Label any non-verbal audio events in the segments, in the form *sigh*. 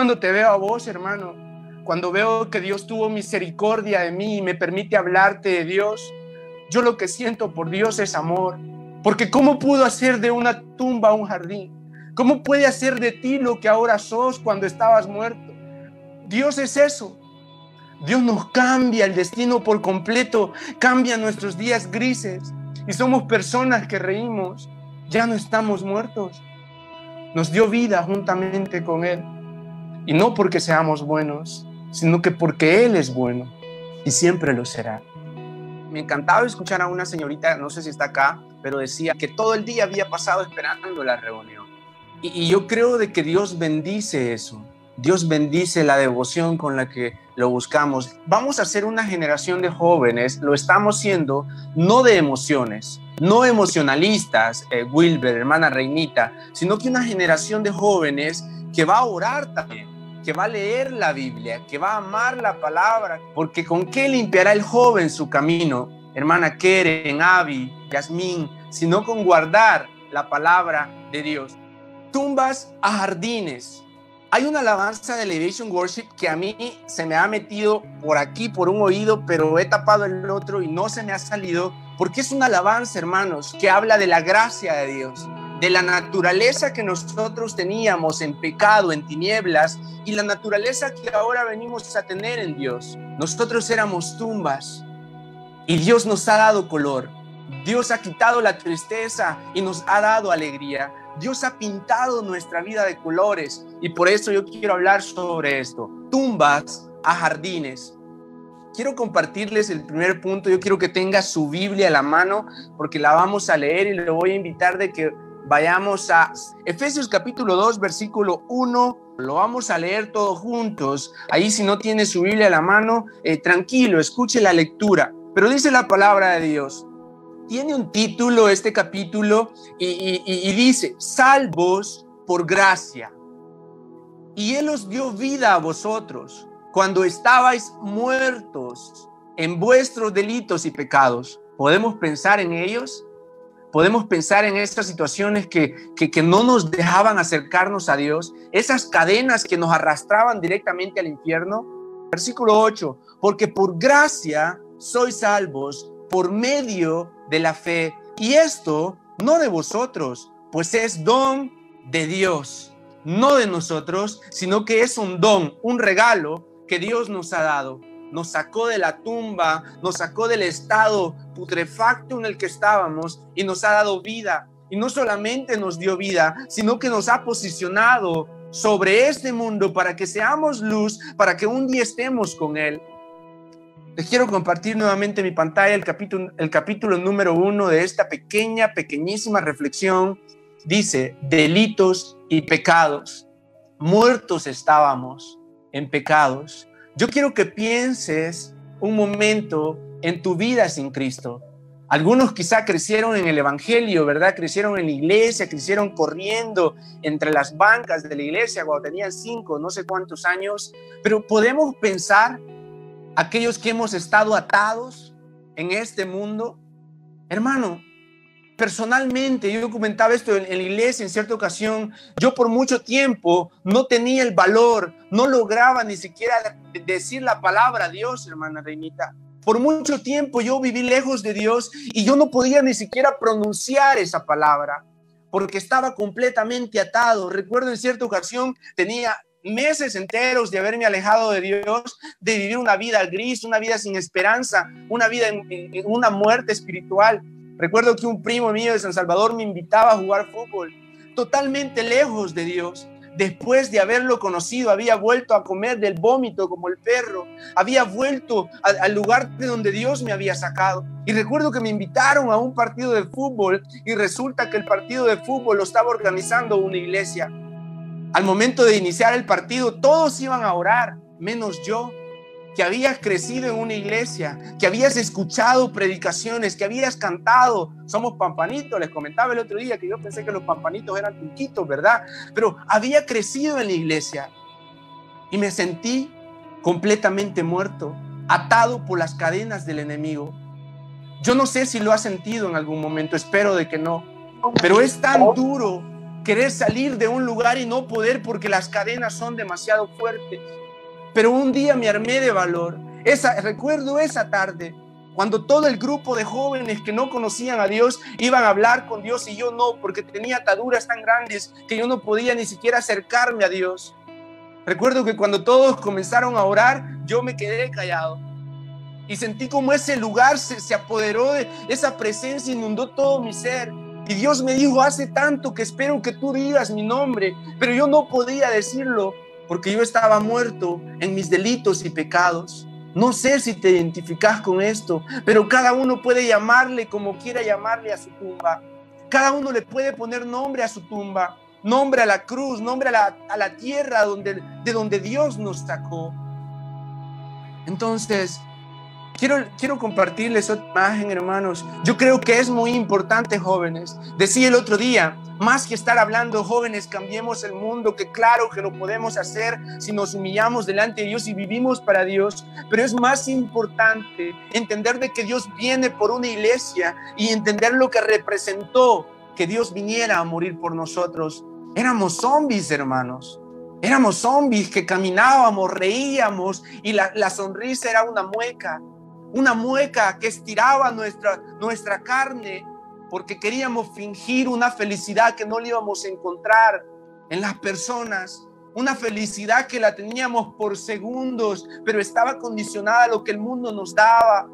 cuando te veo a vos, hermano, cuando veo que Dios tuvo misericordia de mí y me permite hablarte de Dios, yo lo que siento por Dios es amor. Porque ¿cómo pudo hacer de una tumba un jardín? ¿Cómo puede hacer de ti lo que ahora sos cuando estabas muerto? Dios es eso. Dios nos cambia el destino por completo, cambia nuestros días grises y somos personas que reímos. Ya no estamos muertos. Nos dio vida juntamente con Él. Y no porque seamos buenos, sino que porque Él es bueno y siempre lo será. Me encantaba escuchar a una señorita, no sé si está acá, pero decía que todo el día había pasado esperando la reunión. Y, yo creo de que Dios bendice eso. Dios bendice la devoción con la que lo buscamos. Vamos a ser una generación de jóvenes, lo estamos siendo, no de emociones, no emocionalistas, eh, Wilber, hermana Reinita, sino que una generación de jóvenes que va a orar también, que va a leer la Biblia, que va a amar la palabra, porque con qué limpiará el joven su camino, hermana Keren, Avi, Yasmín, sino con guardar la palabra de Dios. Tumbas a jardines. Hay una alabanza de Elevation Worship que a mí se me ha metido por aquí, por un oído, pero he tapado el otro y no se me ha salido, porque es una alabanza, hermanos, que habla de la gracia de Dios, de la naturaleza que nosotros teníamos en pecado, en tinieblas, y la naturaleza que ahora venimos a tener en Dios. Nosotros éramos tumbas y Dios nos ha dado color. Dios ha quitado la tristeza y nos ha dado alegría. Dios ha pintado nuestra vida de colores y por eso yo quiero hablar sobre esto. Tumbas a jardines. Quiero compartirles el primer punto. Yo quiero que tenga su Biblia a la mano porque la vamos a leer y le voy a invitar de que vayamos a Efesios capítulo 2, versículo 1. Lo vamos a leer todos juntos. Ahí si no tiene su Biblia a la mano, eh, tranquilo, escuche la lectura. Pero dice la palabra de Dios. Tiene un título este capítulo y, y dice, salvos por gracia. Y Él os dio vida a vosotros cuando estabais muertos en vuestros delitos y pecados. ¿Podemos pensar en ellos? Podemos pensar en estas situaciones que, que, no nos dejaban acercarnos a Dios, esas cadenas que nos arrastraban directamente al infierno. Versículo 8, porque por gracia sois salvos por medio de la fe. Y esto no de vosotros, pues es don de Dios, no de nosotros, sino que es un don, un regalo que Dios nos ha dado nos sacó de la tumba, nos sacó del estado putrefacto en el que estábamos y nos ha dado vida. Y no solamente nos dio vida, sino que nos ha posicionado sobre este mundo para que seamos luz, para que un día estemos con Él. Les quiero compartir nuevamente mi pantalla, el capítulo, el capítulo número uno de esta pequeña, pequeñísima reflexión. Dice, delitos y pecados. Muertos estábamos en pecados yo quiero que pienses un momento en tu vida sin Cristo. Algunos quizá crecieron en el Evangelio, ¿verdad? Crecieron en la iglesia, crecieron corriendo entre las bancas de la iglesia cuando tenían cinco, no sé cuántos años, pero podemos pensar aquellos que hemos estado atados en este mundo. Hermano, personalmente, yo comentaba esto en, la iglesia en cierta ocasión, yo por mucho tiempo no tenía el valor, no lograba ni siquiera decir la palabra a Dios, hermana Reinita. Por mucho tiempo yo viví lejos de Dios y yo no podía ni siquiera pronunciar esa palabra porque estaba completamente atado. Recuerdo en cierta ocasión tenía meses enteros de haberme alejado de Dios, de vivir una vida gris, una vida sin esperanza, una vida en una muerte espiritual. Recuerdo que un primo mío de San Salvador me invitaba a jugar fútbol, totalmente lejos de Dios. Después de haberlo conocido, había vuelto a comer del vómito como el perro, había vuelto al lugar de donde Dios me había sacado. Y recuerdo que me invitaron a un partido de fútbol y resulta que el partido de fútbol lo estaba organizando una iglesia. Al momento de iniciar el partido, todos iban a orar, menos yo que habías crecido en una iglesia, que habías escuchado predicaciones, que habías cantado. Somos pampanitos, les comentaba el otro día que yo pensé que los pampanitos eran tuquitos, ¿verdad? Pero había crecido en la iglesia y me sentí completamente muerto, atado por las cadenas del enemigo. Yo no sé si lo has sentido en algún momento, espero de que no, pero es tan duro querer salir de un lugar y no poder porque las cadenas son demasiado fuertes. Pero un día me armé de valor. Esa, recuerdo esa tarde, cuando todo el grupo de jóvenes que no conocían a Dios iban a hablar con Dios y yo no, porque tenía ataduras tan grandes que yo no podía ni siquiera acercarme a Dios. Recuerdo que cuando todos comenzaron a orar, yo me quedé callado. Y sentí como ese lugar se, se apoderó de esa presencia, inundó todo mi ser. Y Dios me dijo, hace tanto que espero que tú digas mi nombre, pero yo no podía decirlo porque yo estaba muerto en mis delitos y pecados. No sé si te identificas con esto, pero cada uno puede llamarle como quiera llamarle a su tumba. Cada uno le puede poner nombre a su tumba, nombre a la cruz, nombre a la, a la tierra donde, de donde Dios nos sacó. Entonces, Quiero, quiero compartirles otra imagen, hermanos. Yo creo que es muy importante, jóvenes. Decía el otro día, más que estar hablando, jóvenes, cambiemos el mundo, que claro que lo podemos hacer si nos humillamos delante de Dios y vivimos para Dios, pero es más importante entender de que Dios viene por una iglesia y entender lo que representó que Dios viniera a morir por nosotros. Éramos zombies, hermanos. Éramos zombies que caminábamos, reíamos y la, la sonrisa era una mueca una mueca que estiraba nuestra, nuestra carne porque queríamos fingir una felicidad que no le íbamos a encontrar en las personas, una felicidad que la teníamos por segundos, pero estaba condicionada a lo que el mundo nos daba,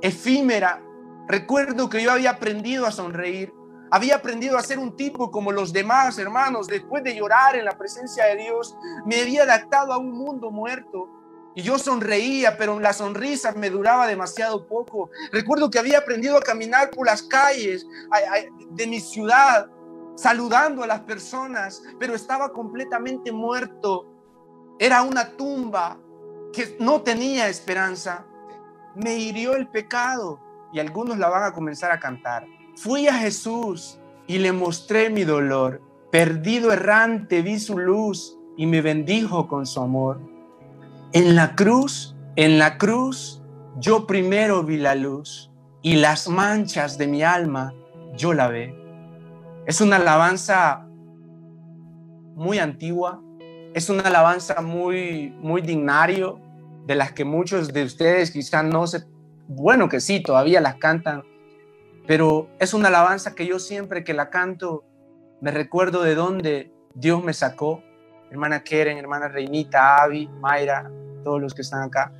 efímera. Recuerdo que yo había aprendido a sonreír, había aprendido a ser un tipo como los demás hermanos, después de llorar en la presencia de Dios, me había adaptado a un mundo muerto y yo sonreía, pero la sonrisa me duraba demasiado poco. Recuerdo que había aprendido a caminar por las calles de mi ciudad, saludando a las personas, pero estaba completamente muerto. Era una tumba que no tenía esperanza. Me hirió el pecado y algunos la van a comenzar a cantar. Fui a Jesús y le mostré mi dolor. Perdido errante vi su luz y me bendijo con su amor. En la cruz, en la cruz, yo primero vi la luz y las manchas de mi alma yo la ve. Es una alabanza muy antigua, es una alabanza muy, muy dignario, de las que muchos de ustedes quizás no se, bueno que sí, todavía las cantan, pero es una alabanza que yo siempre que la canto me recuerdo de dónde Dios me sacó. Hermana Keren, hermana Reinita, Avi, Mayra, todos los que están acá.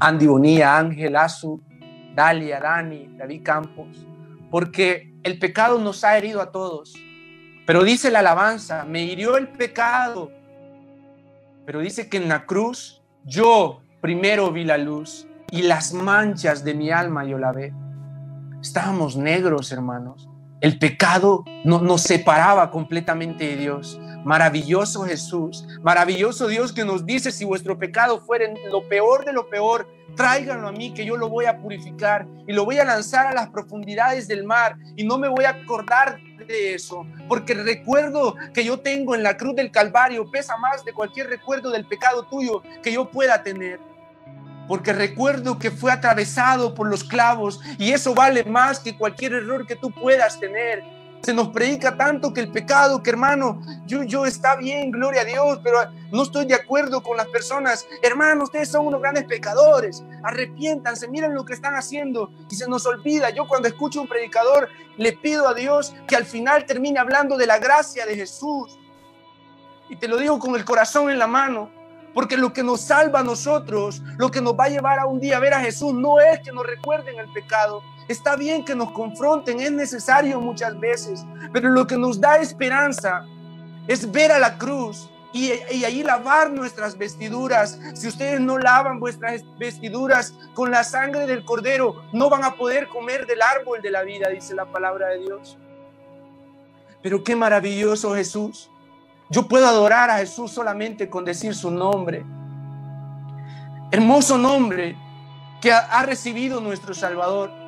Andy Bonilla, Ángel, Azu, Dalia, Dani, David Campos, porque el pecado nos ha herido a todos. Pero dice la alabanza, me hirió el pecado. Pero dice que en la cruz yo primero vi la luz y las manchas de mi alma yo la ve. Estábamos negros, hermanos. El pecado no, nos separaba completamente de Dios. Maravilloso Jesús, maravilloso Dios que nos dice, si vuestro pecado fuera lo peor de lo peor, tráiganlo a mí que yo lo voy a purificar y lo voy a lanzar a las profundidades del mar y no me voy a acordar de eso, porque el recuerdo que yo tengo en la cruz del Calvario pesa más de cualquier recuerdo del pecado tuyo que yo pueda tener. Porque recuerdo que fue atravesado por los clavos y eso vale más que cualquier error que tú puedas tener se nos predica tanto que el pecado, que hermano, yo, yo está bien, gloria a Dios, pero no estoy de acuerdo con las personas. Hermano, ustedes son unos grandes pecadores. Arrepiéntanse, miren lo que están haciendo y se nos olvida. Yo cuando escucho un predicador le pido a Dios que al final termine hablando de la gracia de Jesús. Y te lo digo con el corazón en la mano. Porque lo que nos salva a nosotros, lo que nos va a llevar a un día a ver a Jesús, no es que nos recuerden el pecado, Está bien que nos confronten, es necesario muchas veces, pero lo que nos da esperanza es ver a la cruz y, ahí lavar nuestras vestiduras. Si ustedes no lavan vuestras vestiduras con la sangre del cordero, no van a poder comer del árbol de la vida, dice la palabra de Dios. Pero qué maravilloso Jesús. Yo puedo adorar a Jesús solamente con decir su nombre. Hermoso nombre que ha recibido nuestro Salvador.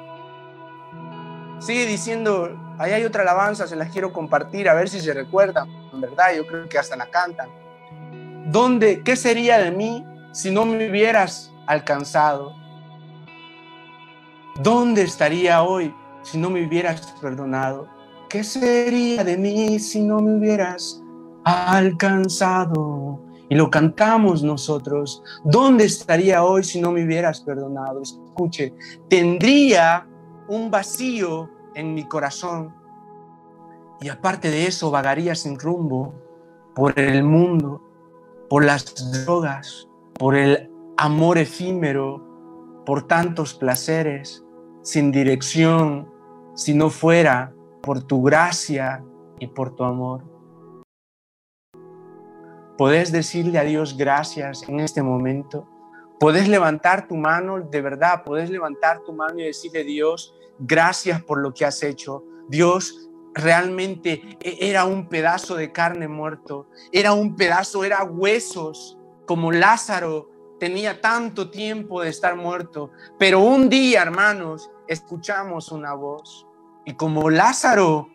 Sigue diciendo, ahí hay otra alabanza, se las quiero compartir, a ver si se recuerdan. En verdad, yo creo que hasta la cantan. ¿Dónde, qué sería de mí si no me hubieras alcanzado? ¿Dónde estaría hoy si no me hubieras perdonado? ¿qué sería de mí si no me hubieras alcanzado? Y lo cantamos nosotros. ¿Dónde estaría hoy si no me hubieras perdonado? Escuche, tendría un vacío en mi corazón. Y aparte de eso, vagaría sin rumbo por el mundo, por las drogas, por el amor efímero, por tantos placeres, sin dirección, si no fuera por tu gracia y por tu amor. Podés decirle a Dios gracias en este momento. Podés levantar tu mano, de verdad, podés levantar tu mano y decirle Dios, gracias por lo que has hecho. Dios, realmente e-, era un pedazo de carne muerto, era un pedazo, era huesos, como Lázaro tenía tanto tiempo de estar muerto, pero un día, hermanos, escuchamos una voz. Y como Lázaro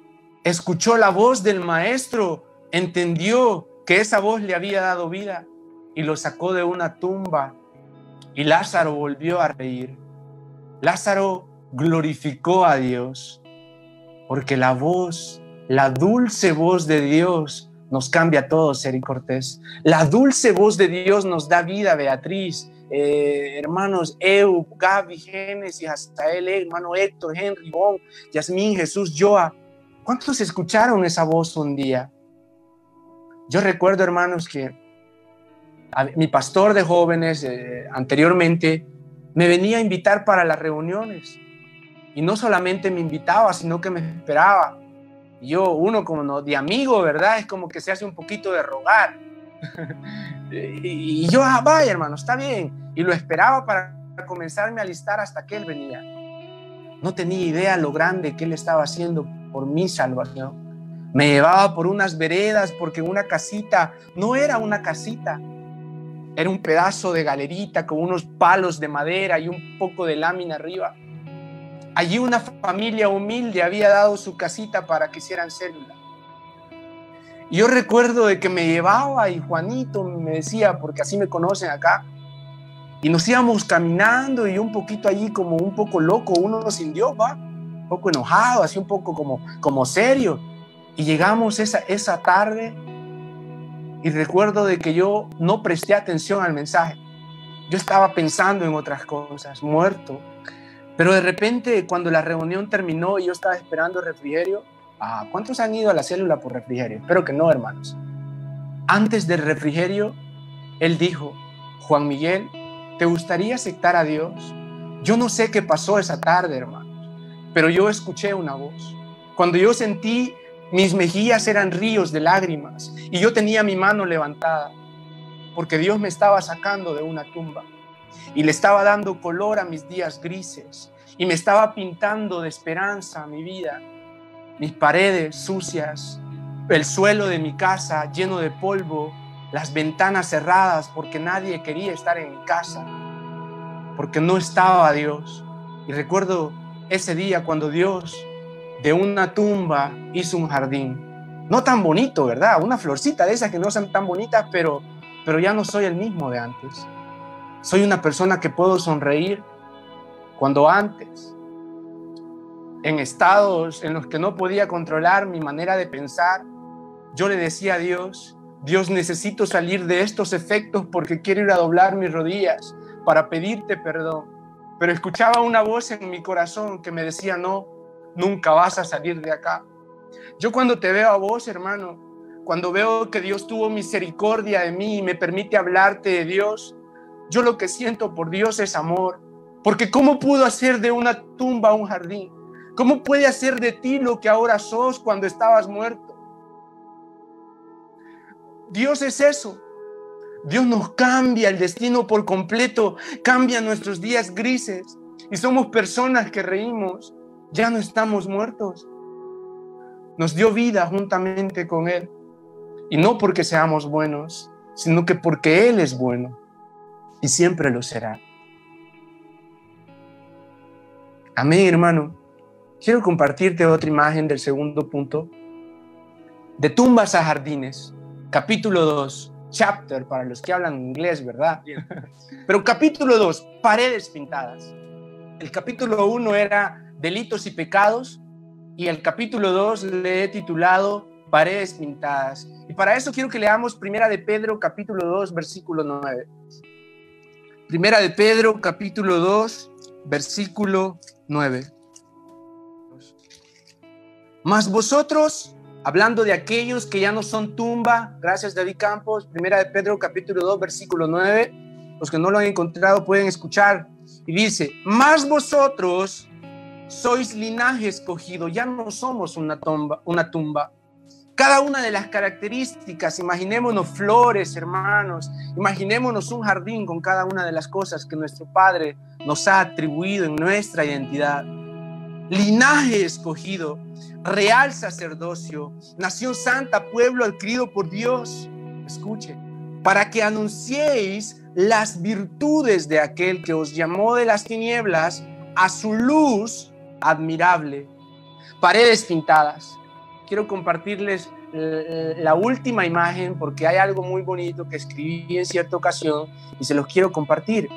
escuchó la voz del maestro, entendió que esa voz le había dado vida y lo sacó de una tumba. Y Lázaro volvió a reír. Lázaro glorificó a Dios porque la voz, la dulce voz de Dios nos cambia a todos, Eri Cortés. La dulce voz de Dios nos da vida, Beatriz. Eh, hermanos Eu, Gaby, Génesis, hasta él, hermano Héctor, Henry, Bon, Yasmín, Jesús, Joa. ¿Cuántos escucharon esa voz un día? Yo recuerdo, hermanos, que mi pastor de jóvenes eh, anteriormente me venía a invitar para las reuniones. Y no solamente me invitaba, sino que me esperaba. yo, uno como no, de amigo, ¿verdad? Es como que se hace un poquito de rogar. *laughs* y yo, ah, vaya hermano, está bien. Y lo esperaba para comenzarme a alistar hasta que él venía. No tenía idea lo grande que él estaba haciendo por mi salvación. Me llevaba por unas veredas porque una casita no era una casita. Era un pedazo de galerita con unos palos de madera y un poco de lámina arriba. Allí una familia humilde había dado su casita para que hicieran célula yo recuerdo de que me llevaba y Juanito me decía, porque así me conocen acá, y nos íbamos caminando y un poquito allí como un poco loco, uno sin Dios, va, un poco enojado, así un poco como, como serio. Y llegamos esa, esa tarde y recuerdo de que yo no presté atención al mensaje. Yo estaba pensando en otras cosas, muerto. Pero de repente cuando la reunión terminó y yo estaba esperando el refrigerio, Ah, ¿Cuántos han ido a la célula por refrigerio? Espero que no, hermanos. Antes del refrigerio, él dijo, Juan Miguel, ¿te gustaría aceptar a Dios? Yo no sé qué pasó esa tarde, hermanos, pero yo escuché una voz. Cuando yo sentí mis mejillas eran ríos de lágrimas y yo tenía mi mano levantada, porque Dios me estaba sacando de una tumba y le estaba dando color a mis días grises y me estaba pintando de esperanza mi vida mis paredes sucias, el suelo de mi casa lleno de polvo, las ventanas cerradas porque nadie quería estar en mi casa, porque no estaba Dios. Y recuerdo ese día cuando Dios de una tumba hizo un jardín. No tan bonito, ¿verdad? Una florcita de esas que no son tan bonitas, pero, pero ya no soy el mismo de antes. Soy una persona que puedo sonreír cuando antes en estados en los que no podía controlar mi manera de pensar, yo le decía a Dios, Dios necesito salir de estos efectos porque quiero ir a doblar mis rodillas para pedirte perdón. Pero escuchaba una voz en mi corazón que me decía, no, nunca vas a salir de acá. Yo cuando te veo a vos, hermano, cuando veo que Dios tuvo misericordia de mí y me permite hablarte de Dios, yo lo que siento por Dios es amor. Porque ¿cómo pudo hacer de una tumba un jardín? ¿Cómo puede hacer de ti lo que ahora sos cuando estabas muerto? Dios es eso. Dios nos cambia el destino por completo, cambia nuestros días grises y somos personas que reímos. Ya no estamos muertos. Nos dio vida juntamente con Él. Y no porque seamos buenos, sino que porque Él es bueno y siempre lo será. Amén, hermano. Quiero compartirte otra imagen del segundo punto. De tumbas a jardines, capítulo 2, chapter para los que hablan inglés, ¿verdad? *laughs* Pero capítulo 2, paredes pintadas. El capítulo 1 era delitos y pecados y el capítulo 2 le he titulado Paredes pintadas. Y para eso quiero que leamos Primera de Pedro capítulo 2 versículo 9. Primera de Pedro capítulo 2 versículo 9. Mas vosotros, hablando de aquellos que ya no son tumba, gracias David Campos, Primera de Pedro capítulo 2 versículo 9, los que no lo han encontrado pueden escuchar. Y dice, más vosotros sois linaje escogido, ya no somos una tumba, una tumba. Cada una de las características, imaginémonos flores, hermanos, imaginémonos un jardín con cada una de las cosas que nuestro Padre nos ha atribuido en nuestra identidad. Linaje escogido, real sacerdocio, nación santa, pueblo adquirido por Dios. Escuche, para que anunciéis las virtudes de aquel que os llamó de las tinieblas a su luz admirable. Paredes pintadas. Quiero compartirles la última imagen porque hay algo muy bonito que escribí en cierta ocasión y se los quiero compartir.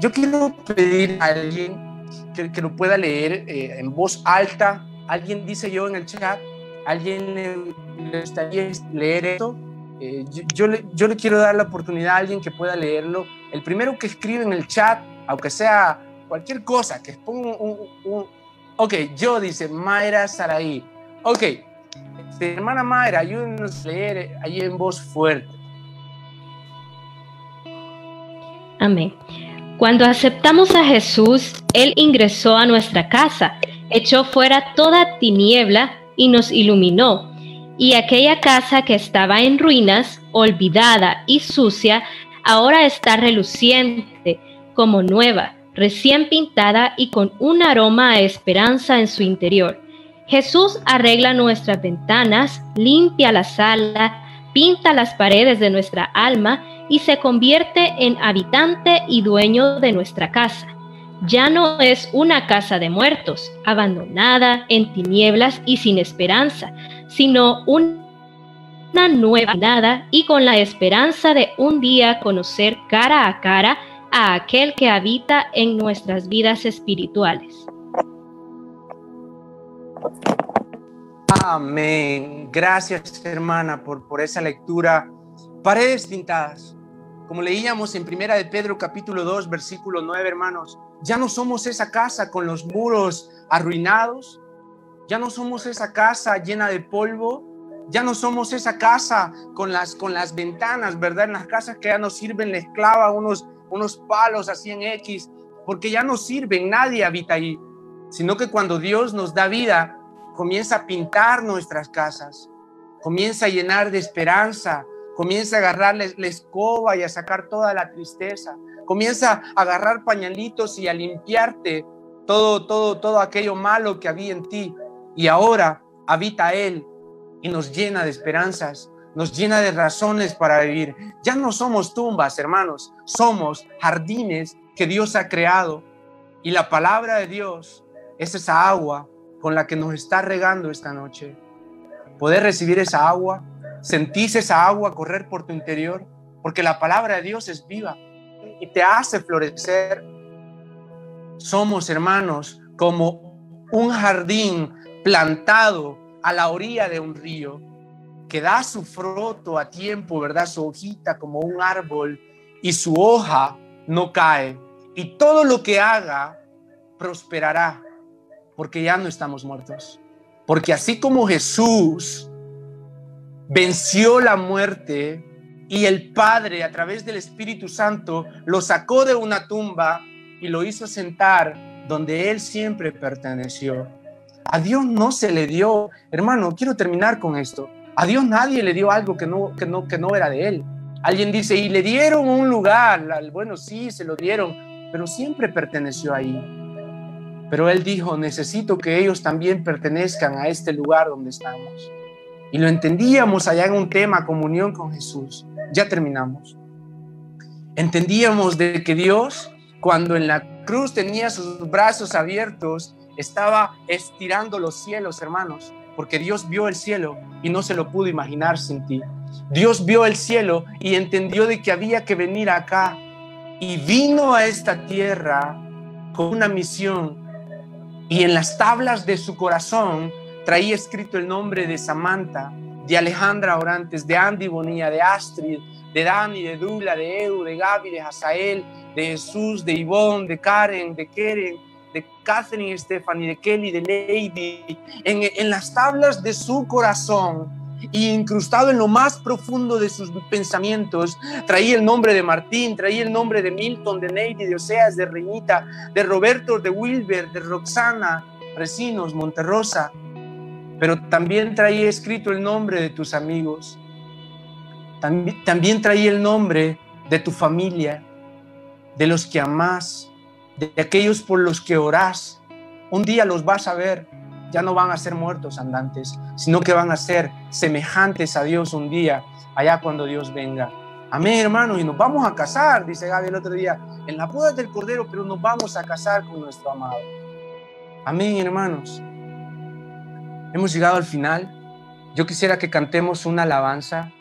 Yo quiero pedir a alguien que, lo pueda leer eh, en voz alta. Alguien dice yo en el chat, alguien le, gustaría leer esto. Eh, yo, le, yo le quiero dar la oportunidad a alguien que pueda leerlo. El primero que escribe en el chat, aunque sea cualquier cosa, que ponga un, Ok, yo dice Mayra Saraí. Ok, este, hermana Mayra, ayúdenos a leer ahí en voz fuerte. Amén. Cuando aceptamos a Jesús, Él ingresó a nuestra casa, echó fuera toda tiniebla y nos iluminó. Y aquella casa que estaba en ruinas, olvidada y sucia, ahora está reluciente como nueva recién pintada y con un aroma a esperanza en su interior. Jesús arregla nuestras ventanas, limpia la sala, pinta las paredes de nuestra alma y se convierte en habitante y dueño de nuestra casa. Ya no es una casa de muertos, abandonada, en tinieblas y sin esperanza, sino una nueva nada y con la esperanza de un día conocer cara a cara a aquel que habita en nuestras vidas espirituales. Amén. Gracias, hermana, por, por esa lectura. Paredes pintadas. Como leíamos en Primera de Pedro capítulo 2, versículo 9, hermanos, ya no somos esa casa con los muros arruinados, ya no somos esa casa llena de polvo, ya no somos esa casa con las, con las ventanas, ¿verdad? En las casas que ya nos sirven la esclava unos unos palos así en X, porque ya no sirven, nadie habita ahí, sino que cuando Dios nos da vida, comienza a pintar nuestras casas, comienza a llenar de esperanza, comienza a agarrar la escoba y a sacar toda la tristeza, comienza a agarrar pañalitos y a limpiarte todo, todo, todo aquello malo que había en ti. Y ahora habita Él y nos llena de esperanzas, nos llena de razones para vivir. Ya no somos tumbas, hermanos, somos jardines que Dios ha creado. Y la palabra de Dios es esa agua con la que nos está regando esta noche. Poder recibir esa agua, sentís esa agua correr por tu interior, porque la palabra de Dios es viva y te hace florecer. Somos hermanos como un jardín plantado a la orilla de un río que da su fruto a tiempo, ¿verdad? Su hojita como un árbol y su hoja no cae. Y todo lo que haga prosperará, porque ya no estamos muertos. Porque así como Jesús venció la muerte y el Padre a través del Espíritu Santo lo sacó de una tumba y lo hizo sentar donde Él siempre perteneció. A Dios no se le dio, hermano, quiero terminar con esto. A Dios nadie le dio algo que no, que no, que no era de Él. Alguien dice, y le dieron un lugar. Bueno, sí, se lo dieron, pero siempre perteneció ahí. Pero Él dijo, necesito que ellos también pertenezcan a este lugar donde estamos. Y lo entendíamos allá en un tema, comunión con Jesús. Ya terminamos. Entendíamos de que Dios, cuando en la cruz tenía sus brazos abiertos, estaba estirando los cielos, hermanos porque Dios vio el cielo y no se lo pudo imaginar sin ti. Dios vio el cielo y entendió de que había que venir acá y vino a esta tierra con una misión Y en las tablas de su corazón traía escrito el nombre de Samantha, de Alejandra Orantes, de Andy Bonilla, de Astrid, de Dani, de Dula, de Edu, de Gaby, de Hazael, de Jesús, de Ivonne, de Karen, de Keren, de Catherine, Stephanie, de Kelly, de Lady, en, en las tablas de su corazón y incrustado en lo más profundo de sus pensamientos, traía el nombre de Martín, traía el nombre de Milton, de Neidy, de Oseas, de Reñita, de Roberto, de Wilber, de Roxana, Recinos, Monterrosa, pero también traía escrito el nombre de tus amigos, también, también traía el nombre de tu familia, de los que amás, de aquellos por los que orás. Un día los vas a ver, ya no van a ser muertos andantes, sino que van a ser semejantes a Dios un día, allá cuando Dios venga. Amén, hermanos, y nos vamos a casar, dice Gaby el otro día, en la boda del Cordero, pero nos vamos a casar con nuestro amado. Amén, hermanos. Hemos llegado al final. Yo quisiera que cantemos una alabanza.